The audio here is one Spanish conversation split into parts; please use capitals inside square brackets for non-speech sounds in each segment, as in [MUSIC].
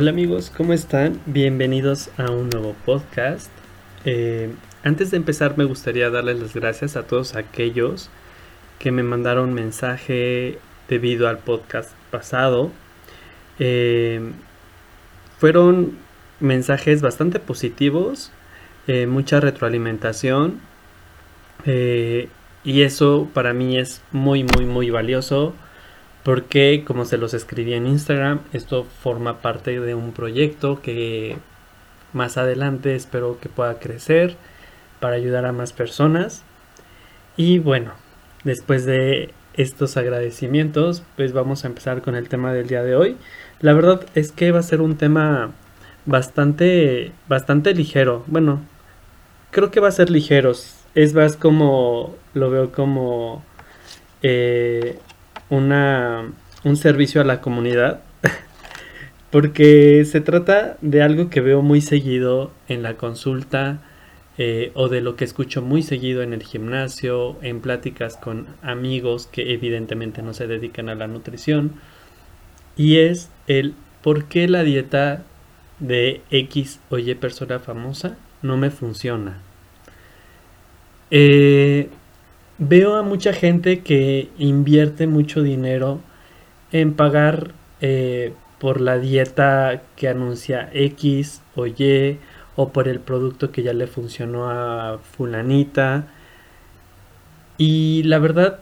Hola amigos, ¿cómo están? Bienvenidos a un nuevo podcast. Eh, antes de empezar me gustaría darles las gracias a todos aquellos que me mandaron mensaje debido al podcast pasado. Eh, fueron mensajes bastante positivos, eh, mucha retroalimentación y eso para mí es muy muy muy valioso porque como se los escribí en Instagram, esto forma parte de un proyecto que más adelante espero que pueda crecer para ayudar a más personas. Y bueno, después de estos agradecimientos, pues vamos a empezar con el tema del día de hoy. La verdad es que va a ser un tema bastante bastante ligero. Bueno, creo que va a ser ligero. Es más como lo veo como eh, una, un servicio a la comunidad. [LAUGHS] Porque se trata de algo que veo muy seguido en la consulta eh, o de lo que escucho muy seguido en el gimnasio, en pláticas con amigos que evidentemente no se dedican a la nutrición. Y es el por qué la dieta de X o Y persona famosa no me funciona. Eh, Veo a mucha gente que invierte mucho dinero en pagar eh, por la dieta que anuncia X o Y o por el producto que ya le funcionó a fulanita. Y la verdad,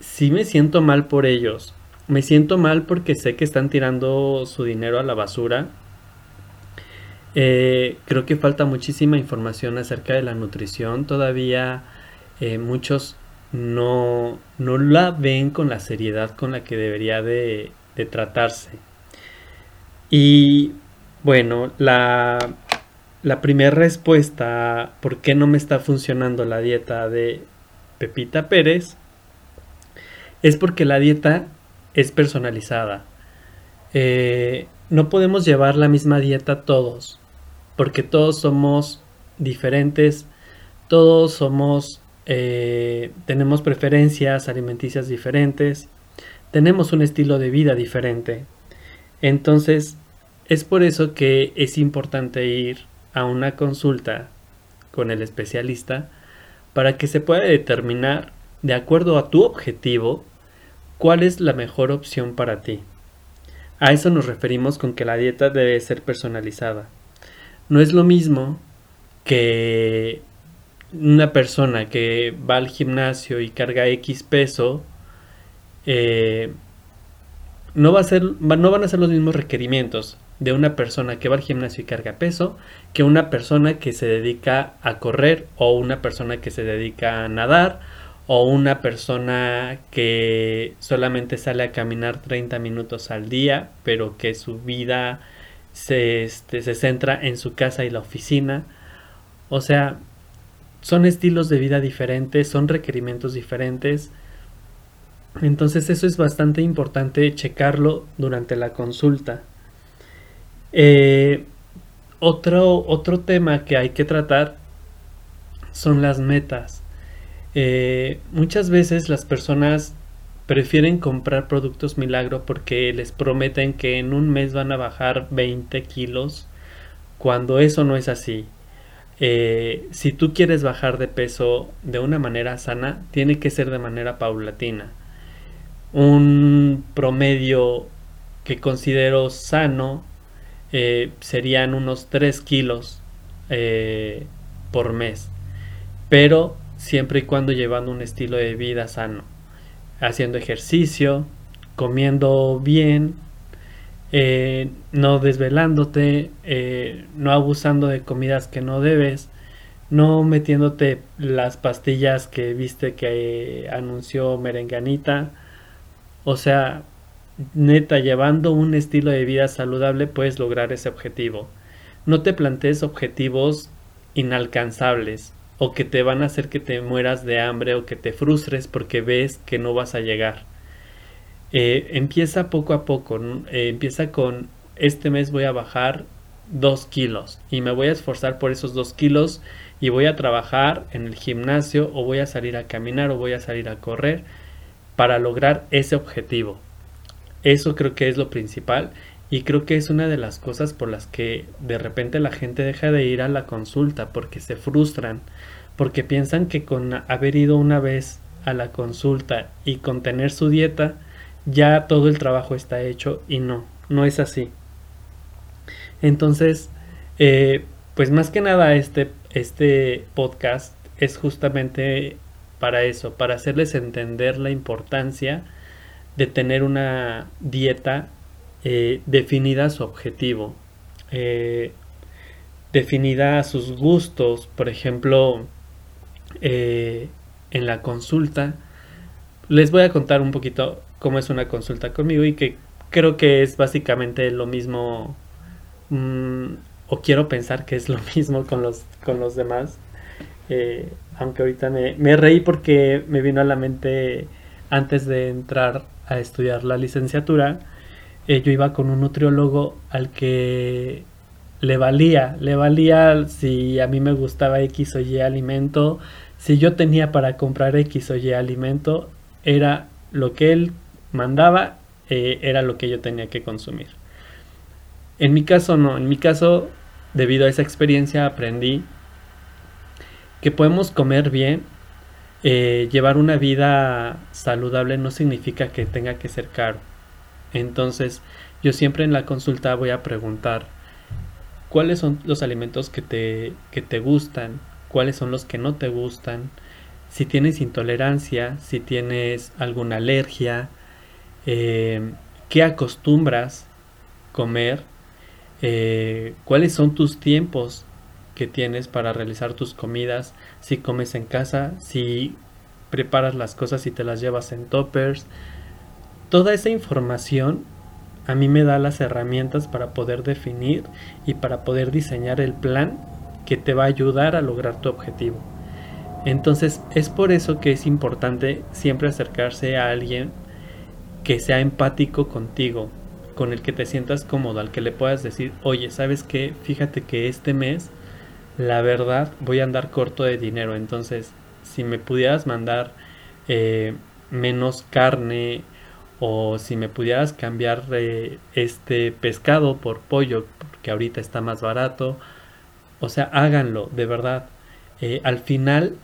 sí me siento mal por ellos. Me siento mal porque sé que están tirando su dinero a la basura. Eh, creo que falta muchísima información acerca de la nutrición. Todavía eh, muchos no, no la ven con la seriedad con la que debería de, tratarse. Y bueno, la, la primera respuesta, ¿por qué no me está funcionando la dieta de Pepita Pérez? Es porque la dieta es personalizada. Eh, no podemos llevar la misma dieta todos, porque todos somos diferentes, todos somos eh, tenemos preferencias alimenticias diferentes, tenemos un estilo de vida diferente. Entonces, es por eso que es importante ir a una consulta con el especialista para que se pueda determinar, de acuerdo a tu objetivo, cuál es la mejor opción para ti. A eso nos referimos con que la dieta debe ser personalizada. No es lo mismo que una persona que va al gimnasio y carga X peso, eh, no, va a ser, no van a ser los mismos requerimientos de una persona que va al gimnasio y carga peso que una persona que se dedica a correr o una persona que se dedica a nadar o una persona que solamente sale a caminar 30 minutos al día pero que su vida se, este, se centra en su casa y la oficina. O sea, son estilos de vida diferentes, son requerimientos diferentes. Entonces eso es bastante importante checarlo durante la consulta. Eh, otro, otro tema que hay que tratar son las metas. Eh, muchas veces las personas prefieren comprar productos milagro porque les prometen que en un mes van a bajar 20 kilos cuando eso no es así. Eh, si tú quieres bajar de peso de una manera sana, tiene que ser de manera paulatina. Un promedio que considero sano eh, serían unos 3 kilos eh, por mes, pero siempre y cuando llevando un estilo de vida sano, haciendo ejercicio, comiendo bien, eh, no desvelándote, eh, no abusando de comidas que no debes, no metiéndote las pastillas que viste que eh, anunció Merenganita. O sea, neta, llevando un estilo de vida saludable puedes lograr ese objetivo. No te plantees objetivos inalcanzables o que te van a hacer que te mueras de hambre o que te frustres porque ves que no vas a llegar. Eh, empieza poco a poco, eh, empieza con este mes voy a bajar dos kilos y me voy a esforzar por esos dos kilos y voy a trabajar en el gimnasio o voy a salir a caminar o voy a salir a correr para lograr ese objetivo. Eso creo que es lo principal Y creo que es una de las cosas por las que de repente la gente deja de ir a la consulta porque se frustran, porque piensan que con haber ido una vez a la consulta y con tener su dieta, ya todo el trabajo está hecho y no, no es así. Entonces, eh, pues más que nada este, este podcast es justamente para eso, para hacerles entender la importancia de tener una dieta eh, definida a su objetivo, eh, definida a sus gustos, por ejemplo, en la consulta. Les voy a contar un poquito cómo es una consulta conmigo y que creo que es básicamente lo mismo mm, o quiero pensar que es lo [LAUGHS] mismo con los, con los demás. Eh, aunque ahorita me, reí porque me vino a la mente antes de entrar a estudiar la licenciatura, eh, yo iba con un nutriólogo al que le valía, le valía si a mí me gustaba X o Y alimento, si yo tenía para comprar X o Y alimento, era lo que él mandaba eh, era lo que yo tenía que consumir. En mi caso no, en mi caso, debido a esa experiencia aprendí que podemos comer bien, eh, llevar una vida saludable no significa que tenga que ser caro. Entonces, yo siempre en la consulta voy a preguntar cuáles son los alimentos que te, que te gustan, cuáles son los que no te gustan, si tienes intolerancia, si tienes alguna alergia, eh, qué acostumbras comer, eh, cuáles son tus tiempos que tienes para realizar tus comidas, si comes en casa, si preparas las cosas y te las llevas en toppers. Toda esa información a mí me da las herramientas para poder definir y para poder diseñar el plan que te va a ayudar a lograr tu objetivo. Entonces es por eso que es importante siempre acercarse a alguien que sea empático contigo, con el que te sientas cómodo, al que le puedas decir, oye, ¿sabes qué? Fíjate que este mes, la verdad, voy a andar corto de dinero, entonces, si me pudieras mandar eh, menos carne o si me pudieras cambiar eh, este pescado por pollo, porque ahorita está más barato, o sea, háganlo, de verdad. Eh, al final,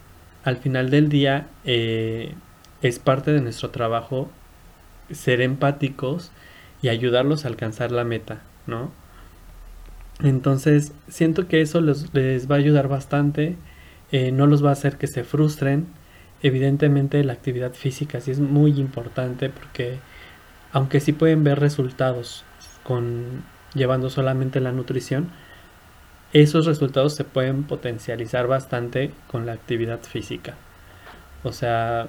al final del día, es parte de nuestro trabajo ser empáticos y ayudarlos a alcanzar la meta, ¿no? Entonces, siento que eso les, va a ayudar bastante, eh, no los va a hacer que se frustren. Evidentemente la actividad física sí es muy importante porque aunque sí pueden ver resultados con llevando solamente la nutrición, esos resultados se pueden potencializar bastante con la actividad física. O sea,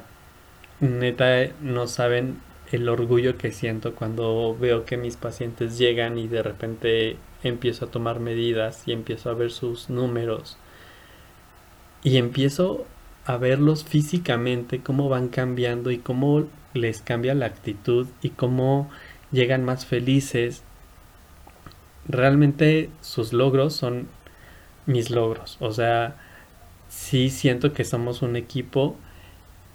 neta no saben el orgullo que siento cuando veo que mis pacientes llegan y de repente empiezo a tomar medidas y empiezo a ver sus números y empiezo a verlos físicamente, cómo van cambiando y cómo les cambia la actitud y cómo llegan más felices. Realmente sus logros son mis logros. O sea, sí siento que somos un equipo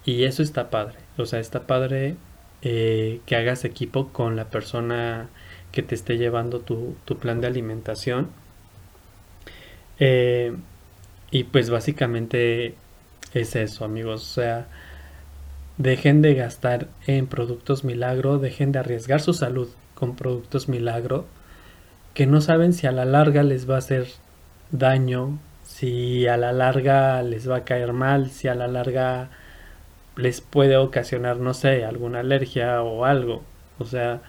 y eso está padre. O sea, está padre eh, que hagas equipo con la persona que te esté llevando tu, plan de alimentación. Eh, y pues básicamente es eso, amigos. O sea, dejen de gastar en productos milagro, dejen de arriesgar su salud con productos milagro, que no saben si a la larga les va a hacer daño, si a la larga les va a caer mal, si a la larga les puede ocasionar, no sé, alguna alergia o algo. O sea,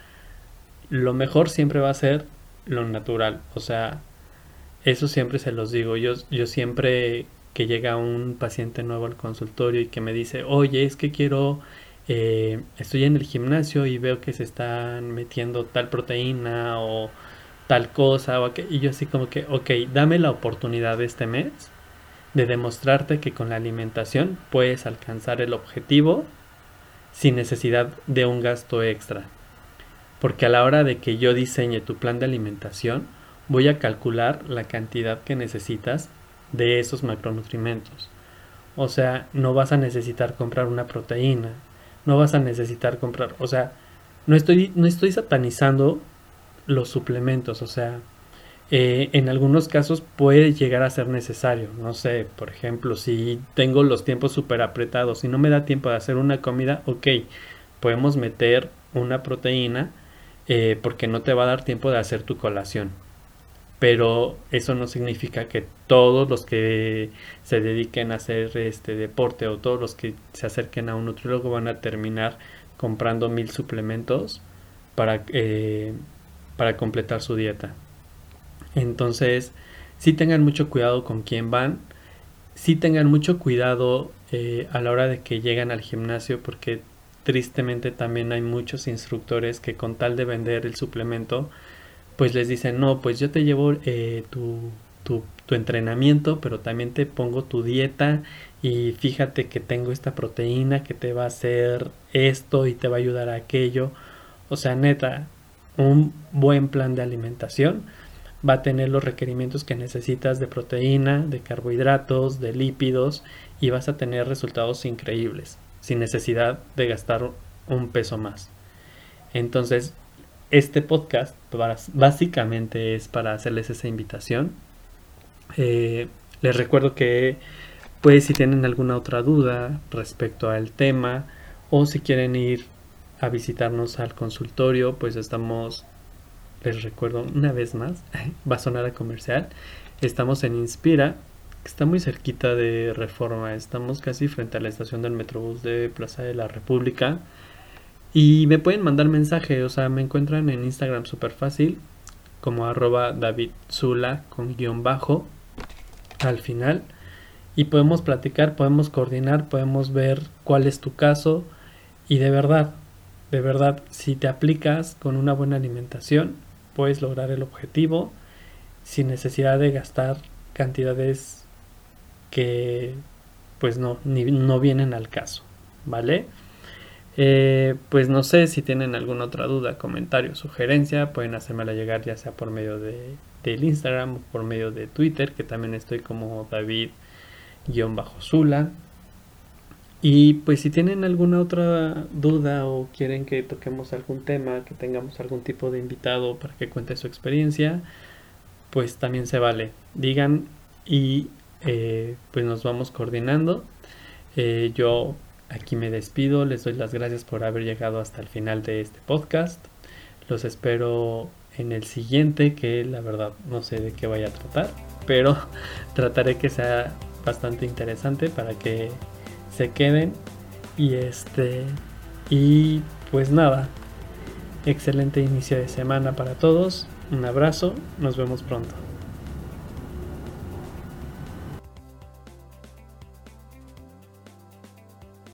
lo mejor siempre va a ser lo natural. O sea, eso siempre se los digo. Yo, yo siempre que llega un paciente nuevo al consultorio y que me dice, oye, es que quiero, eh, estoy en el gimnasio y veo que se están metiendo tal proteína o tal cosa, o y yo así como que, ok, dame la oportunidad de este mes de demostrarte que con la alimentación puedes alcanzar el objetivo sin necesidad de un gasto extra. Porque a la hora de que yo diseñe tu plan de alimentación, voy a calcular la cantidad que necesitas de esos macronutrientes. O sea, no vas a necesitar comprar una proteína, no vas a necesitar comprar, o sea, no estoy, no estoy satanizando los suplementos, o sea, eh, en algunos casos puede llegar a ser necesario. No sé, por ejemplo, si tengo los tiempos súper apretados y no me da tiempo de hacer una comida, ok, podemos meter una proteína eh, porque no te va a dar tiempo de hacer tu colación. Pero eso no significa que todos los que se dediquen a hacer este deporte o todos los que se acerquen a un nutriólogo van a terminar comprando mil suplementos para, eh, para completar su dieta. Entonces, sí tengan mucho cuidado con quién van, sí tengan mucho cuidado eh, a la hora de que llegan al gimnasio porque tristemente también hay muchos instructores que con tal de vender el suplemento, pues les dicen, no, pues yo te llevo eh, tu, tu, tu entrenamiento, pero también te pongo tu dieta y fíjate que tengo esta proteína que te va a hacer esto y te va a ayudar a aquello. O sea, neta, un buen plan de alimentación va a tener los requerimientos que necesitas de proteína, de carbohidratos, de lípidos y vas a tener resultados increíbles sin necesidad de gastar un peso más. Entonces, este podcast básicamente es para hacerles esa invitación. Eh, les recuerdo que pues si tienen alguna otra duda respecto al tema o si quieren ir a visitarnos al consultorio, pues estamos les recuerdo una vez más, [LAUGHS] va a sonar a comercial, estamos en Inspira, que está muy cerquita de Reforma, estamos casi frente a la estación del Metrobús de Plaza de la República. Y me pueden mandar mensaje, o sea, me encuentran en Instagram súper fácil, como arroba David Zula con guion bajo al final. Y podemos platicar, podemos coordinar, podemos ver cuál es tu caso. Y de verdad, de verdad, si te aplicas con una buena alimentación, puedes lograr el objetivo sin necesidad de gastar cantidades que pues no, no vienen al caso, ¿vale? Eh, pues no sé si tienen alguna otra duda, comentario, sugerencia, pueden hacérmela llegar ya sea por medio de, del Instagram o por medio de Twitter, que también estoy como David-Zula. Y pues si tienen alguna otra duda o quieren que toquemos algún tema, que tengamos algún tipo de invitado para que cuente su experiencia, pues también se vale. Digan y eh, pues nos vamos coordinando. Eh, yo aquí me despido, les doy las gracias por haber llegado hasta el final de este podcast. Los espero en el siguiente, que la verdad no sé de qué vaya a tratar, pero [LAUGHS] trataré que sea bastante interesante para que se queden. Y este. Y pues nada. Excelente inicio de semana para todos. Un abrazo. Nos vemos pronto.